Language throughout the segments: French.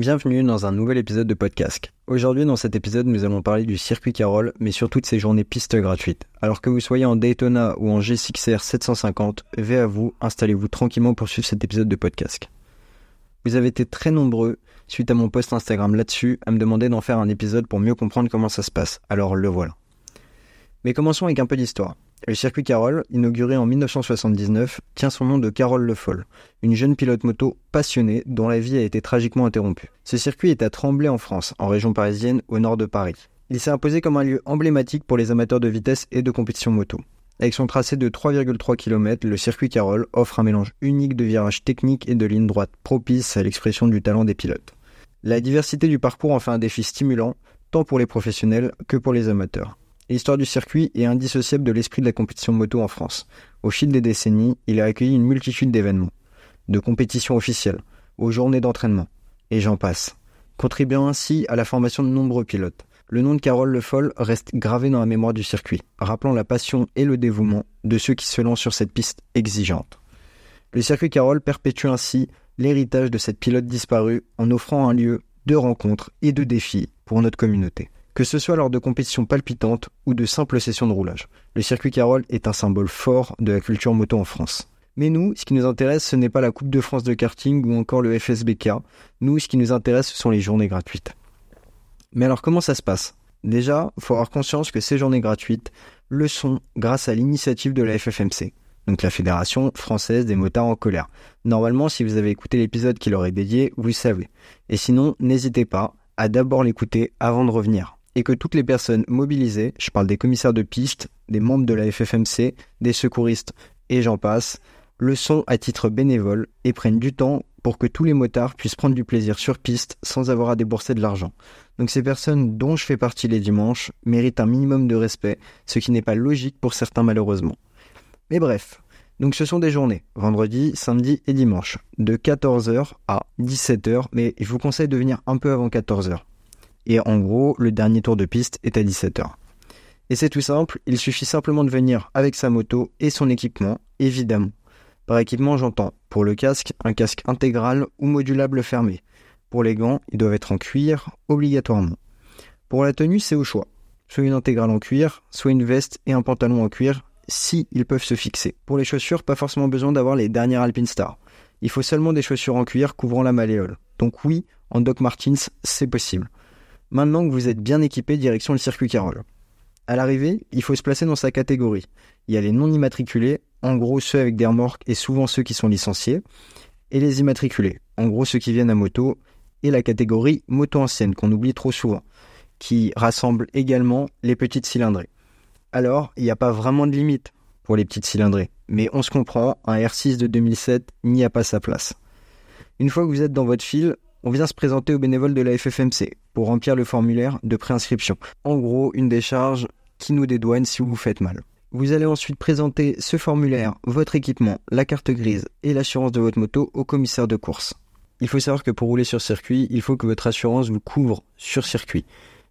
Bienvenue dans un nouvel épisode de podcast. Aujourd'hui, dans cet épisode, nous allons parler du circuit Carole, mais surtout de ces journées pistes gratuites. Alors que vous soyez en Daytona ou en G6R 750, V à vous, installez-vous tranquillement pour suivre cet épisode de podcast. Vous avez été très nombreux, suite à mon post Instagram là-dessus, à me demander d'en faire un épisode pour mieux comprendre comment ça se passe. Alors le voilà. Mais commençons avec un peu d'histoire. Le circuit Carole, inauguré en 1979, tient son nom de Carole Le Foll, une jeune pilote moto passionnée dont la vie a été tragiquement interrompue. Ce circuit est à Tremblay en France, en région parisienne, au nord de Paris. Il s'est imposé comme un lieu emblématique pour les amateurs de vitesse et de compétition moto. Avec son tracé de 3,3 km, le circuit Carole offre un mélange unique de virages techniques et de lignes droites propices à l'expression du talent des pilotes. La diversité du parcours en fait un défi stimulant, tant pour les professionnels que pour les amateurs. L'histoire du circuit est indissociable de l'esprit de la compétition moto en France. Au fil des décennies, il a accueilli une multitude d'événements, de compétitions officielles, aux journées d'entraînement, et j'en passe, contribuant ainsi à la formation de nombreux pilotes. Le nom de Carole Le Foll reste gravé dans la mémoire du circuit, rappelant la passion et le dévouement de ceux qui se lancent sur cette piste exigeante. Le circuit Carole perpétue ainsi l'héritage de cette pilote disparue en offrant un lieu de rencontres et de défis pour notre communauté que ce soit lors de compétitions palpitantes ou de simples sessions de roulage. Le circuit Carole est un symbole fort de la culture moto en France. Mais nous, ce qui nous intéresse, ce n'est pas la Coupe de France de karting ou encore le FSBK. Nous, ce qui nous intéresse, ce sont les journées gratuites. Mais alors, comment ça se passe? Déjà, il faut avoir conscience que ces journées gratuites le sont grâce à l'initiative de la FFMC, donc la Fédération française des motards en colère. Normalement, si vous avez écouté l'épisode qui leur est dédié, vous le savez. Et sinon, n'hésitez pas à d'abord l'écouter avant de revenir et que toutes les personnes mobilisées, je parle des commissaires de piste, des membres de la FFMC, des secouristes et j'en passe, le sont à titre bénévole et prennent du temps pour que tous les motards puissent prendre du plaisir sur piste sans avoir à débourser de l'argent. Donc ces personnes dont je fais partie les dimanches méritent un minimum de respect, ce qui n'est pas logique pour certains malheureusement. Mais bref, donc ce sont des journées, vendredi, samedi et dimanche, de 14h à 17h, mais je vous conseille de venir un peu avant 14h. Et en gros, le dernier tour de piste est à 17h. Et c'est tout simple, il suffit simplement de venir avec sa moto et son équipement, évidemment. Par équipement, j'entends pour le casque, un casque intégral ou modulable fermé. Pour les gants, ils doivent être en cuir, obligatoirement. Pour la tenue, c'est au choix. Soit une intégrale en cuir, soit une veste et un pantalon en cuir, si ils peuvent se fixer. Pour les chaussures, pas forcément besoin d'avoir les dernières Alpine Star. Il faut seulement des chaussures en cuir couvrant la malléole. Donc oui, en Doc Martins, c'est possible. Maintenant que vous êtes bien équipé, direction le circuit Carole. À l'arrivée, il faut se placer dans sa catégorie. Il y a les non immatriculés, en gros ceux avec des remorques et souvent ceux qui sont licenciés, et les immatriculés, en gros ceux qui viennent à moto, et la catégorie moto ancienne qu'on oublie trop souvent, qui rassemble également les petites cylindrées. Alors, il n'y a pas vraiment de limite pour les petites cylindrées, mais on se comprend, un R6 de 2007 n'y a pas sa place. Une fois que vous êtes dans votre file, on vient se présenter aux bénévoles de la FFMC pour remplir le formulaire de préinscription. En gros, une décharge qui nous dédouane si vous vous faites mal. Vous allez ensuite présenter ce formulaire, votre équipement, la carte grise et l'assurance de votre moto au commissaire de course. Il faut savoir que pour rouler sur circuit, il faut que votre assurance vous couvre sur circuit.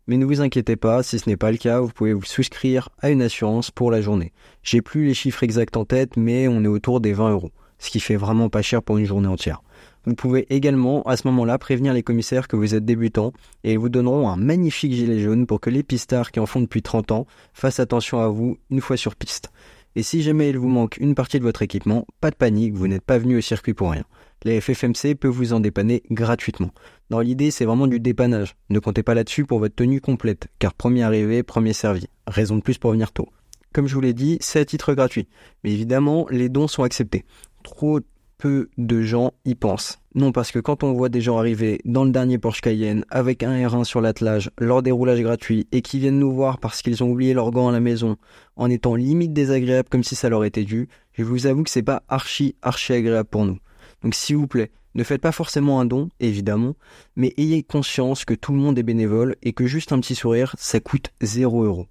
Mais ne vous inquiétez pas, si ce n'est pas le cas, vous pouvez vous souscrire à une assurance pour la journée. J'ai plus les chiffres exacts en tête, mais on est autour des 20 euros, ce qui fait vraiment pas cher pour une journée entière. Vous pouvez également à ce moment-là prévenir les commissaires que vous êtes débutant et ils vous donneront un magnifique gilet jaune pour que les pistards qui en font depuis 30 ans fassent attention à vous une fois sur piste. Et si jamais il vous manque une partie de votre équipement, pas de panique, vous n'êtes pas venu au circuit pour rien. La FFMC peut vous en dépanner gratuitement. Dans l'idée, c'est vraiment du dépannage. Ne comptez pas là-dessus pour votre tenue complète, car premier arrivé, premier servi. Raison de plus pour venir tôt. Comme je vous l'ai dit, c'est à titre gratuit. Mais évidemment, les dons sont acceptés. Trop peu de gens y pensent. Non, parce que quand on voit des gens arriver dans le dernier Porsche Cayenne avec un R1 sur l'attelage lors des roulages gratuits et qui viennent nous voir parce qu'ils ont oublié leurs gants à la maison en étant limite désagréables comme si ça leur était dû, je vous avoue que c'est pas archi archi agréable pour nous. Donc s'il vous plaît, ne faites pas forcément un don, évidemment, mais ayez conscience que tout le monde est bénévole et que juste un petit sourire, ça coûte 0 euros.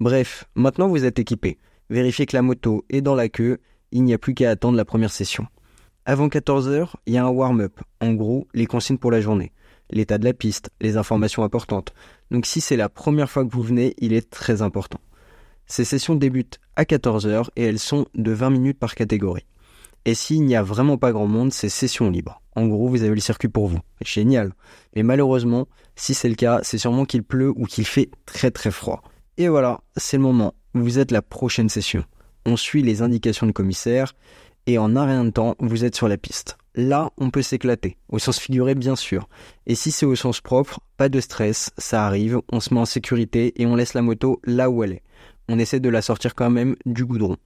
Bref, maintenant vous êtes équipé. Vérifiez que la moto est dans la queue, il n'y a plus qu'à attendre la première session. Avant 14h, il y a un warm-up. En gros, les consignes pour la journée. L'état de la piste, les informations importantes. Donc si c'est la première fois que vous venez, il est très important. Ces sessions débutent à 14h et elles sont de 20 minutes par catégorie. Et s'il n'y a vraiment pas grand monde, c'est session libre. En gros, vous avez le circuit pour vous. Génial. Mais malheureusement, si c'est le cas, c'est sûrement qu'il pleut ou qu'il fait très très froid. Et voilà, c'est le moment. Vous êtes la prochaine session. On suit les indications de commissaire et en un rien de temps, vous êtes sur la piste. Là, on peut s'éclater, au sens figuré bien sûr. Et si c'est au sens propre, pas de stress, ça arrive, on se met en sécurité et on laisse la moto là où elle est. On essaie de la sortir quand même du goudron.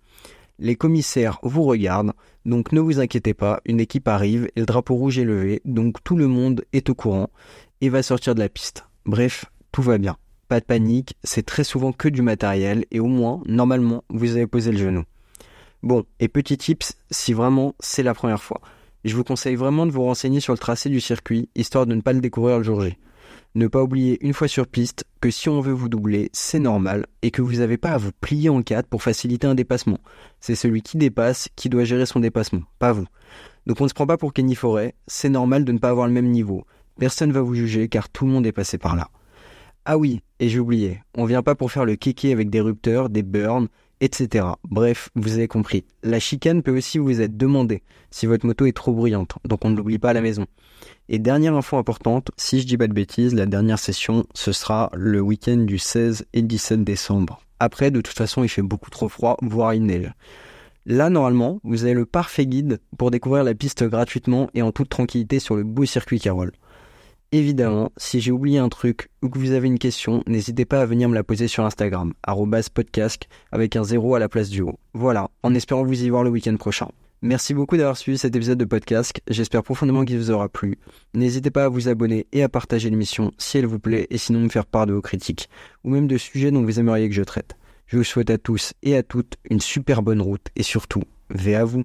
Les commissaires vous regardent, donc ne vous inquiétez pas, une équipe arrive et le drapeau rouge est levé, donc tout le monde est au courant et va sortir de la piste. Bref, tout va bien. Pas de panique, c'est très souvent que du matériel et au moins, normalement, vous avez posé le genou. Bon, et petit tips, si vraiment c'est la première fois. Je vous conseille vraiment de vous renseigner sur le tracé du circuit, histoire de ne pas le découvrir le jour J. Ne pas oublier une fois sur piste que si on veut vous doubler, c'est normal et que vous n'avez pas à vous plier en quatre pour faciliter un dépassement. C'est celui qui dépasse qui doit gérer son dépassement, pas vous. Donc on ne se prend pas pour Kenny Forêt, c'est normal de ne pas avoir le même niveau. Personne va vous juger car tout le monde est passé par là. Ah oui, et j'ai oublié, on vient pas pour faire le kéké avec des rupteurs, des burns, etc. Bref, vous avez compris. La chicane peut aussi vous être demandée si votre moto est trop bruyante, donc on ne l'oublie pas à la maison. Et dernière info importante, si je dis pas de bêtises, la dernière session, ce sera le week-end du 16 et 17 décembre. Après, de toute façon, il fait beaucoup trop froid, voire il neige. Là, normalement, vous avez le parfait guide pour découvrir la piste gratuitement et en toute tranquillité sur le beau circuit Carole. Évidemment, si j'ai oublié un truc ou que vous avez une question, n'hésitez pas à venir me la poser sur Instagram, podcast avec un zéro à la place du haut. Voilà, en espérant vous y voir le week-end prochain. Merci beaucoup d'avoir suivi cet épisode de podcast. J'espère profondément qu'il vous aura plu. N'hésitez pas à vous abonner et à partager l'émission si elle vous plaît et sinon me faire part de vos critiques ou même de sujets dont vous aimeriez que je traite. Je vous souhaite à tous et à toutes une super bonne route et surtout, veillez à vous.